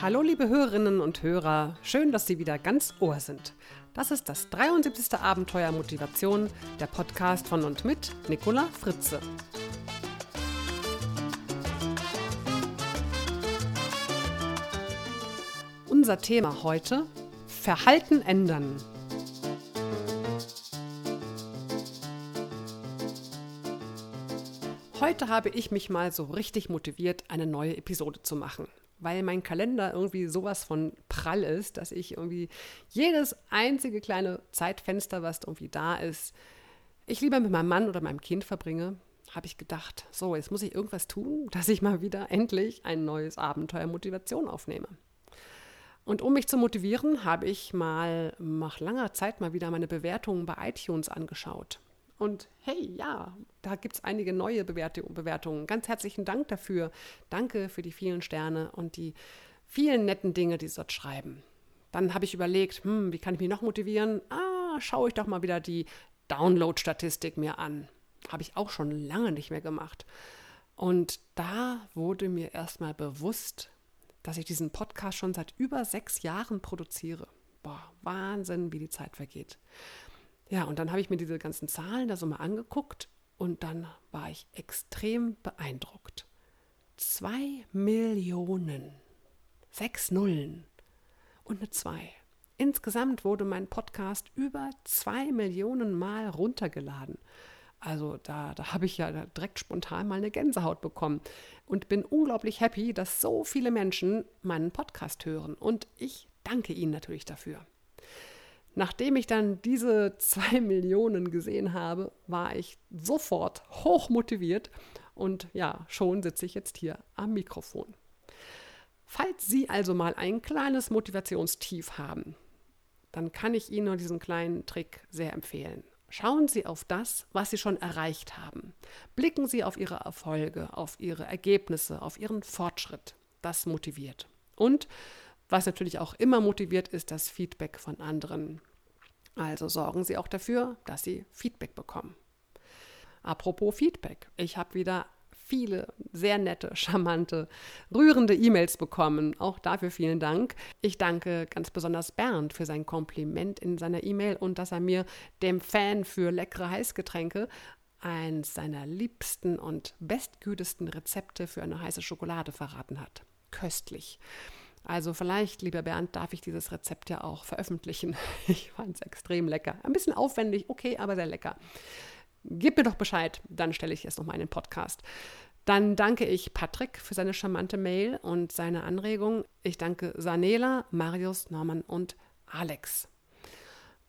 Hallo liebe Hörerinnen und Hörer, schön, dass Sie wieder ganz Ohr sind. Das ist das 73. Abenteuer Motivation, der Podcast von und mit Nicola Fritze. Unser Thema heute: Verhalten ändern. Heute habe ich mich mal so richtig motiviert, eine neue Episode zu machen weil mein Kalender irgendwie sowas von prall ist, dass ich irgendwie jedes einzige kleine Zeitfenster, was irgendwie da ist, ich lieber mit meinem Mann oder meinem Kind verbringe, habe ich gedacht, so, jetzt muss ich irgendwas tun, dass ich mal wieder endlich ein neues Abenteuer Motivation aufnehme. Und um mich zu motivieren, habe ich mal nach langer Zeit mal wieder meine Bewertungen bei iTunes angeschaut. Und hey, ja, da gibt es einige neue Bewertungen. Ganz herzlichen Dank dafür. Danke für die vielen Sterne und die vielen netten Dinge, die Sie dort schreiben. Dann habe ich überlegt, hm, wie kann ich mich noch motivieren? Ah, schaue ich doch mal wieder die Download-Statistik mir an. Habe ich auch schon lange nicht mehr gemacht. Und da wurde mir erstmal bewusst, dass ich diesen Podcast schon seit über sechs Jahren produziere. Boah, Wahnsinn, wie die Zeit vergeht. Ja, und dann habe ich mir diese ganzen Zahlen da so mal angeguckt und dann war ich extrem beeindruckt. Zwei Millionen, sechs Nullen und eine zwei. Insgesamt wurde mein Podcast über zwei Millionen Mal runtergeladen. Also da, da habe ich ja direkt spontan mal eine Gänsehaut bekommen und bin unglaublich happy, dass so viele Menschen meinen Podcast hören. Und ich danke Ihnen natürlich dafür. Nachdem ich dann diese zwei Millionen gesehen habe, war ich sofort hoch motiviert und ja, schon sitze ich jetzt hier am Mikrofon. Falls Sie also mal ein kleines Motivationstief haben, dann kann ich Ihnen nur diesen kleinen Trick sehr empfehlen. Schauen Sie auf das, was Sie schon erreicht haben. Blicken Sie auf Ihre Erfolge, auf Ihre Ergebnisse, auf Ihren Fortschritt. Das motiviert. Und was natürlich auch immer motiviert, ist das Feedback von anderen. Also sorgen Sie auch dafür, dass Sie Feedback bekommen. Apropos Feedback, ich habe wieder viele sehr nette, charmante, rührende E-Mails bekommen. Auch dafür vielen Dank. Ich danke ganz besonders Bernd für sein Kompliment in seiner E-Mail und dass er mir, dem Fan für leckere Heißgetränke, eins seiner liebsten und bestgütesten Rezepte für eine heiße Schokolade verraten hat. Köstlich. Also vielleicht, lieber Bernd, darf ich dieses Rezept ja auch veröffentlichen. Ich fand es extrem lecker. Ein bisschen aufwendig, okay, aber sehr lecker. Gib mir doch Bescheid, dann stelle ich es nochmal in den Podcast. Dann danke ich Patrick für seine charmante Mail und seine Anregung. Ich danke Sanela, Marius, Norman und Alex.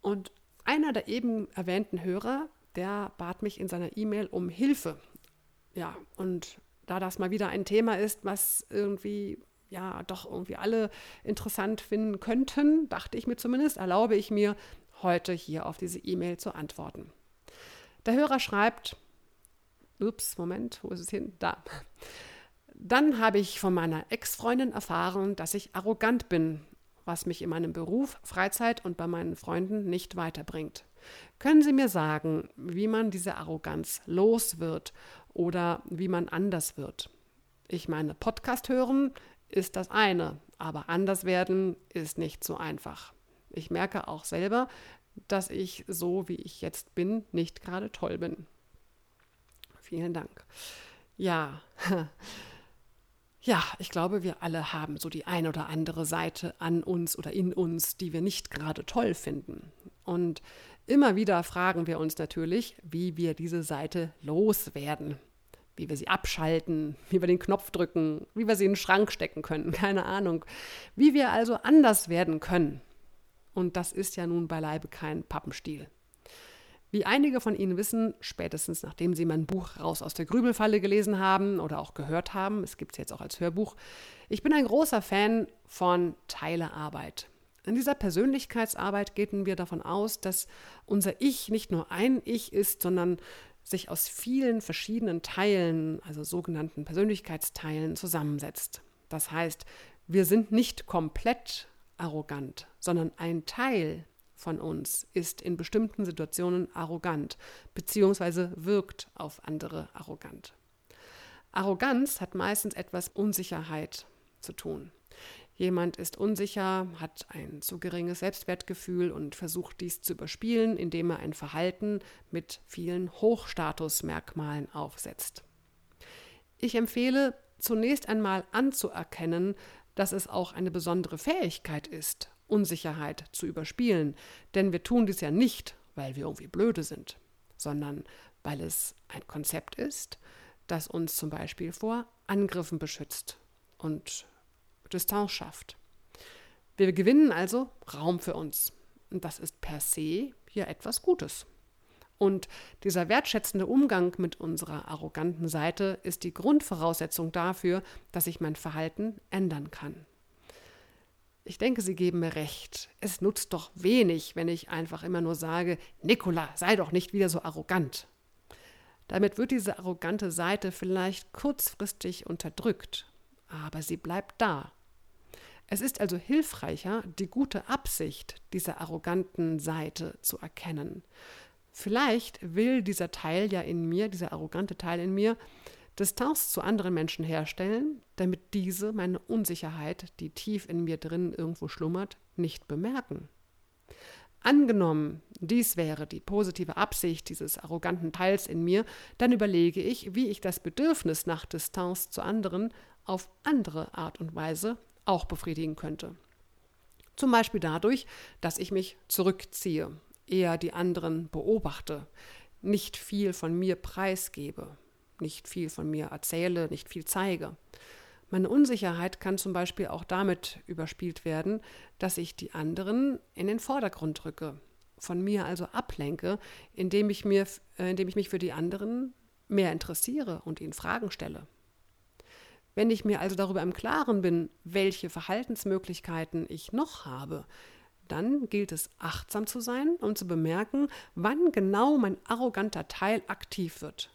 Und einer der eben erwähnten Hörer, der bat mich in seiner E-Mail um Hilfe. Ja, und da das mal wieder ein Thema ist, was irgendwie ja doch irgendwie alle interessant finden könnten, dachte ich mir zumindest, erlaube ich mir, heute hier auf diese E-Mail zu antworten. Der Hörer schreibt, ups, Moment, wo ist es hin? Da. Dann habe ich von meiner Ex-Freundin erfahren, dass ich arrogant bin, was mich in meinem Beruf, Freizeit und bei meinen Freunden nicht weiterbringt. Können Sie mir sagen, wie man diese Arroganz los wird oder wie man anders wird? Ich meine, Podcast hören ist das eine, aber anders werden ist nicht so einfach. Ich merke auch selber, dass ich so, wie ich jetzt bin, nicht gerade toll bin. Vielen Dank. Ja, ja, ich glaube, wir alle haben so die ein oder andere Seite an uns oder in uns, die wir nicht gerade toll finden. Und immer wieder fragen wir uns natürlich, wie wir diese Seite loswerden wie wir sie abschalten, wie wir den Knopf drücken, wie wir sie in den Schrank stecken können, keine Ahnung. Wie wir also anders werden können. Und das ist ja nun beileibe kein Pappenstiel. Wie einige von Ihnen wissen, spätestens nachdem Sie mein Buch Raus aus der Grübelfalle gelesen haben oder auch gehört haben, es gibt es jetzt auch als Hörbuch, ich bin ein großer Fan von Teilearbeit. In dieser Persönlichkeitsarbeit gehen wir davon aus, dass unser Ich nicht nur ein Ich ist, sondern sich aus vielen verschiedenen Teilen, also sogenannten Persönlichkeitsteilen, zusammensetzt. Das heißt, wir sind nicht komplett arrogant, sondern ein Teil von uns ist in bestimmten Situationen arrogant bzw. wirkt auf andere arrogant. Arroganz hat meistens etwas Unsicherheit zu tun. Jemand ist unsicher, hat ein zu geringes Selbstwertgefühl und versucht dies zu überspielen, indem er ein Verhalten mit vielen Hochstatusmerkmalen aufsetzt. Ich empfehle zunächst einmal anzuerkennen, dass es auch eine besondere Fähigkeit ist, Unsicherheit zu überspielen, denn wir tun dies ja nicht, weil wir irgendwie blöde sind, sondern weil es ein Konzept ist, das uns zum Beispiel vor Angriffen beschützt und Distanz schafft. Wir gewinnen also Raum für uns. Und das ist per se hier etwas Gutes. Und dieser wertschätzende Umgang mit unserer arroganten Seite ist die Grundvoraussetzung dafür, dass ich mein Verhalten ändern kann. Ich denke, Sie geben mir recht. Es nutzt doch wenig, wenn ich einfach immer nur sage, Nikola, sei doch nicht wieder so arrogant. Damit wird diese arrogante Seite vielleicht kurzfristig unterdrückt, aber sie bleibt da. Es ist also hilfreicher, die gute Absicht dieser arroganten Seite zu erkennen. Vielleicht will dieser Teil ja in mir, dieser arrogante Teil in mir, Distanz zu anderen Menschen herstellen, damit diese meine Unsicherheit, die tief in mir drin irgendwo schlummert, nicht bemerken. Angenommen, dies wäre die positive Absicht dieses arroganten Teils in mir, dann überlege ich, wie ich das Bedürfnis nach Distanz zu anderen auf andere Art und Weise auch befriedigen könnte. Zum Beispiel dadurch, dass ich mich zurückziehe, eher die anderen beobachte, nicht viel von mir preisgebe, nicht viel von mir erzähle, nicht viel zeige. Meine Unsicherheit kann zum Beispiel auch damit überspielt werden, dass ich die anderen in den Vordergrund drücke, von mir also ablenke, indem ich, mir, äh, indem ich mich für die anderen mehr interessiere und ihnen Fragen stelle. Wenn ich mir also darüber im Klaren bin, welche Verhaltensmöglichkeiten ich noch habe, dann gilt es achtsam zu sein und zu bemerken, wann genau mein arroganter Teil aktiv wird.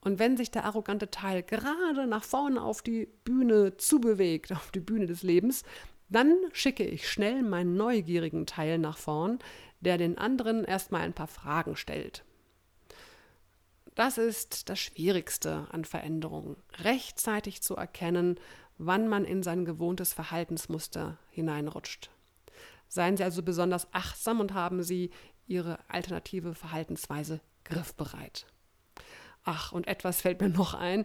Und wenn sich der arrogante Teil gerade nach vorne auf die Bühne zubewegt, auf die Bühne des Lebens, dann schicke ich schnell meinen neugierigen Teil nach vorn, der den anderen erstmal ein paar Fragen stellt. Das ist das Schwierigste an Veränderungen, rechtzeitig zu erkennen, wann man in sein gewohntes Verhaltensmuster hineinrutscht. Seien Sie also besonders achtsam und haben Sie Ihre alternative Verhaltensweise griffbereit. Ach, und etwas fällt mir noch ein.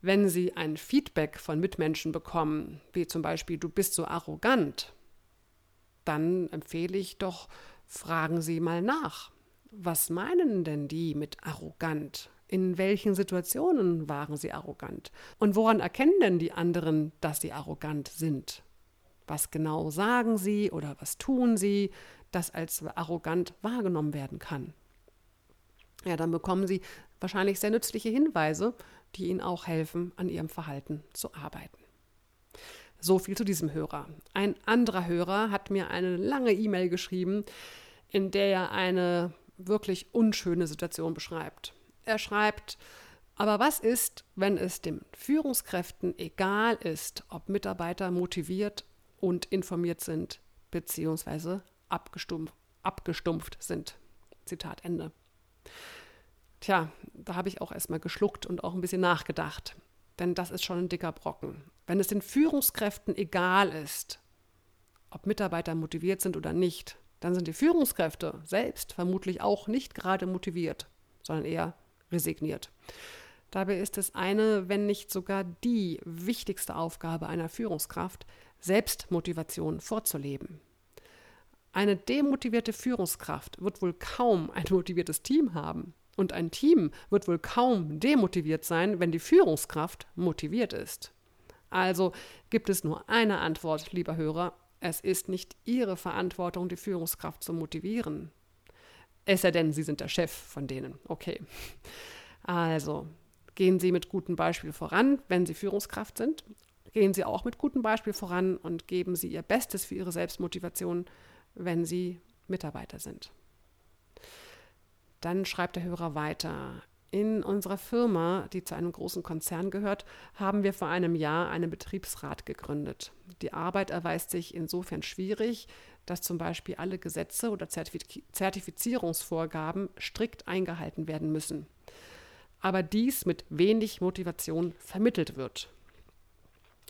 Wenn Sie ein Feedback von Mitmenschen bekommen, wie zum Beispiel du bist so arrogant, dann empfehle ich doch, fragen Sie mal nach. Was meinen denn die mit arrogant? In welchen Situationen waren sie arrogant? Und woran erkennen denn die anderen, dass sie arrogant sind? Was genau sagen sie oder was tun sie, das als arrogant wahrgenommen werden kann? Ja, dann bekommen sie wahrscheinlich sehr nützliche Hinweise, die ihnen auch helfen, an ihrem Verhalten zu arbeiten. So viel zu diesem Hörer. Ein anderer Hörer hat mir eine lange E-Mail geschrieben, in der er eine wirklich unschöne Situation beschreibt. Er schreibt, aber was ist, wenn es den Führungskräften egal ist, ob Mitarbeiter motiviert und informiert sind, beziehungsweise abgestumpft, abgestumpft sind? Zitat Ende. Tja, da habe ich auch erstmal geschluckt und auch ein bisschen nachgedacht. Denn das ist schon ein dicker Brocken. Wenn es den Führungskräften egal ist, ob Mitarbeiter motiviert sind oder nicht, dann sind die Führungskräfte selbst vermutlich auch nicht gerade motiviert, sondern eher resigniert. Dabei ist es eine, wenn nicht sogar die wichtigste Aufgabe einer Führungskraft, Selbstmotivation vorzuleben. Eine demotivierte Führungskraft wird wohl kaum ein motiviertes Team haben. Und ein Team wird wohl kaum demotiviert sein, wenn die Führungskraft motiviert ist. Also gibt es nur eine Antwort, lieber Hörer, es ist nicht Ihre Verantwortung, die Führungskraft zu motivieren. Es sei denn, Sie sind der Chef von denen. Okay. Also, gehen Sie mit gutem Beispiel voran, wenn Sie Führungskraft sind. Gehen Sie auch mit gutem Beispiel voran und geben Sie Ihr Bestes für Ihre Selbstmotivation, wenn Sie Mitarbeiter sind. Dann schreibt der Hörer weiter. In unserer Firma, die zu einem großen Konzern gehört, haben wir vor einem Jahr einen Betriebsrat gegründet. Die Arbeit erweist sich insofern schwierig, dass zum Beispiel alle Gesetze oder Zertifizierungsvorgaben strikt eingehalten werden müssen. Aber dies mit wenig Motivation vermittelt wird.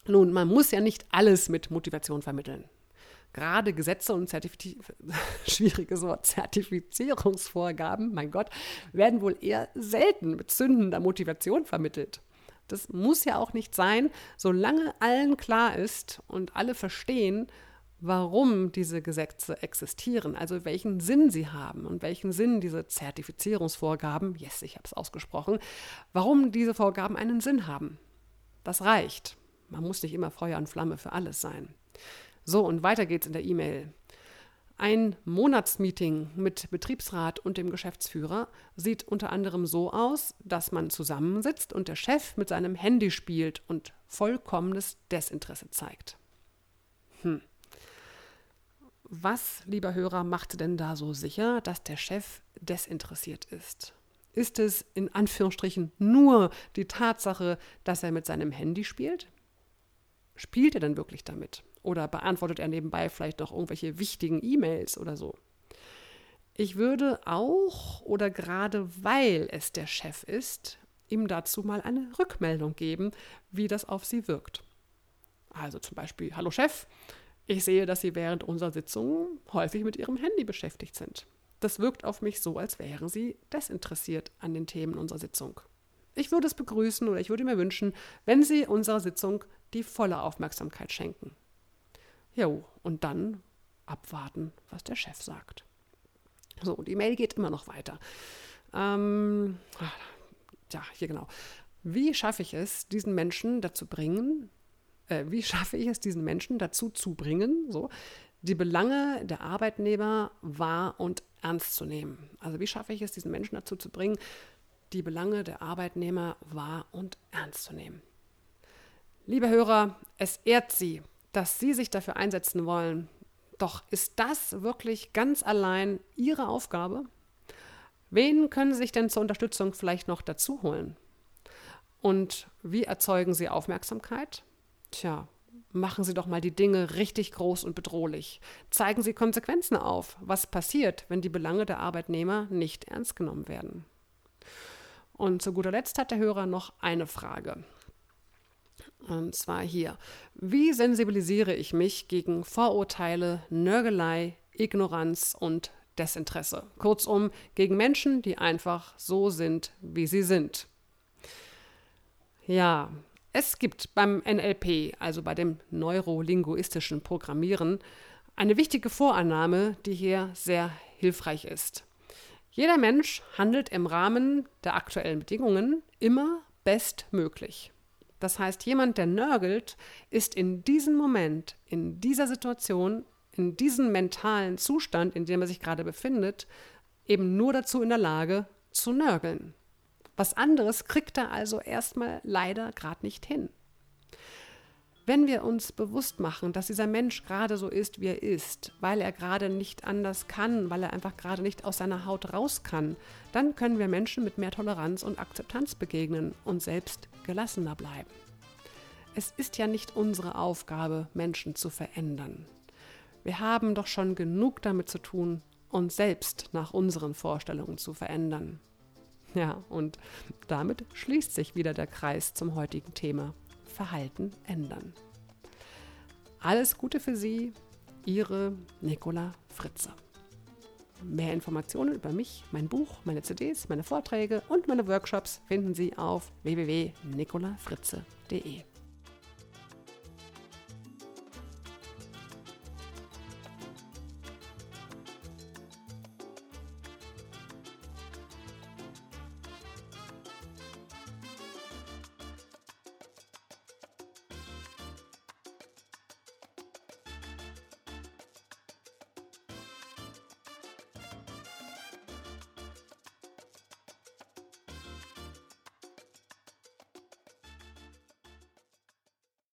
Nun, man muss ja nicht alles mit Motivation vermitteln. Gerade Gesetze und schwieriges Wort, Zertifizierungsvorgaben, mein Gott, werden wohl eher selten mit zündender Motivation vermittelt. Das muss ja auch nicht sein, solange allen klar ist und alle verstehen, warum diese Gesetze existieren, also welchen Sinn sie haben und welchen Sinn diese Zertifizierungsvorgaben, yes, ich habe es ausgesprochen, warum diese Vorgaben einen Sinn haben. Das reicht. Man muss nicht immer Feuer und Flamme für alles sein. So, und weiter geht's in der E-Mail. Ein Monatsmeeting mit Betriebsrat und dem Geschäftsführer sieht unter anderem so aus, dass man zusammensitzt und der Chef mit seinem Handy spielt und vollkommenes Desinteresse zeigt. Hm. Was, lieber Hörer, macht denn da so sicher, dass der Chef desinteressiert ist? Ist es in Anführungsstrichen nur die Tatsache, dass er mit seinem Handy spielt? Spielt er denn wirklich damit? Oder beantwortet er nebenbei vielleicht noch irgendwelche wichtigen E-Mails oder so? Ich würde auch oder gerade weil es der Chef ist, ihm dazu mal eine Rückmeldung geben, wie das auf sie wirkt. Also zum Beispiel, hallo Chef, ich sehe, dass Sie während unserer Sitzung häufig mit Ihrem Handy beschäftigt sind. Das wirkt auf mich so, als wären Sie desinteressiert an den Themen unserer Sitzung. Ich würde es begrüßen oder ich würde mir wünschen, wenn Sie unserer Sitzung die volle Aufmerksamkeit schenken. Jo, und dann abwarten, was der Chef sagt. So, die Mail geht immer noch weiter. Ähm, ja, hier genau. Wie schaffe ich es, diesen Menschen dazu bringen, äh, wie schaffe ich es, diesen Menschen dazu zu bringen, so, die Belange der Arbeitnehmer wahr und ernst zu nehmen? Also wie schaffe ich es, diesen Menschen dazu zu bringen, die Belange der Arbeitnehmer wahr und ernst zu nehmen? Liebe Hörer, es ehrt Sie, dass Sie sich dafür einsetzen wollen. Doch ist das wirklich ganz allein Ihre Aufgabe? Wen können Sie sich denn zur Unterstützung vielleicht noch dazu holen? Und wie erzeugen Sie Aufmerksamkeit? Tja, machen Sie doch mal die Dinge richtig groß und bedrohlich. Zeigen Sie Konsequenzen auf. Was passiert, wenn die Belange der Arbeitnehmer nicht ernst genommen werden? Und zu guter Letzt hat der Hörer noch eine Frage. Und zwar hier. Wie sensibilisiere ich mich gegen Vorurteile, Nörgelei, Ignoranz und Desinteresse? Kurzum, gegen Menschen, die einfach so sind, wie sie sind. Ja, es gibt beim NLP, also bei dem neurolinguistischen Programmieren, eine wichtige Vorannahme, die hier sehr hilfreich ist. Jeder Mensch handelt im Rahmen der aktuellen Bedingungen immer bestmöglich. Das heißt, jemand, der nörgelt, ist in diesem Moment, in dieser Situation, in diesem mentalen Zustand, in dem er sich gerade befindet, eben nur dazu in der Lage zu nörgeln. Was anderes kriegt er also erstmal leider gerade nicht hin. Wenn wir uns bewusst machen, dass dieser Mensch gerade so ist, wie er ist, weil er gerade nicht anders kann, weil er einfach gerade nicht aus seiner Haut raus kann, dann können wir Menschen mit mehr Toleranz und Akzeptanz begegnen und selbst gelassener bleiben. Es ist ja nicht unsere Aufgabe, Menschen zu verändern. Wir haben doch schon genug damit zu tun, uns selbst nach unseren Vorstellungen zu verändern. Ja, und damit schließt sich wieder der Kreis zum heutigen Thema Verhalten ändern. Alles Gute für Sie, Ihre Nicola Fritze. Mehr Informationen über mich, mein Buch, meine CDs, meine Vorträge und meine Workshops finden Sie auf www.nicolafritze.de.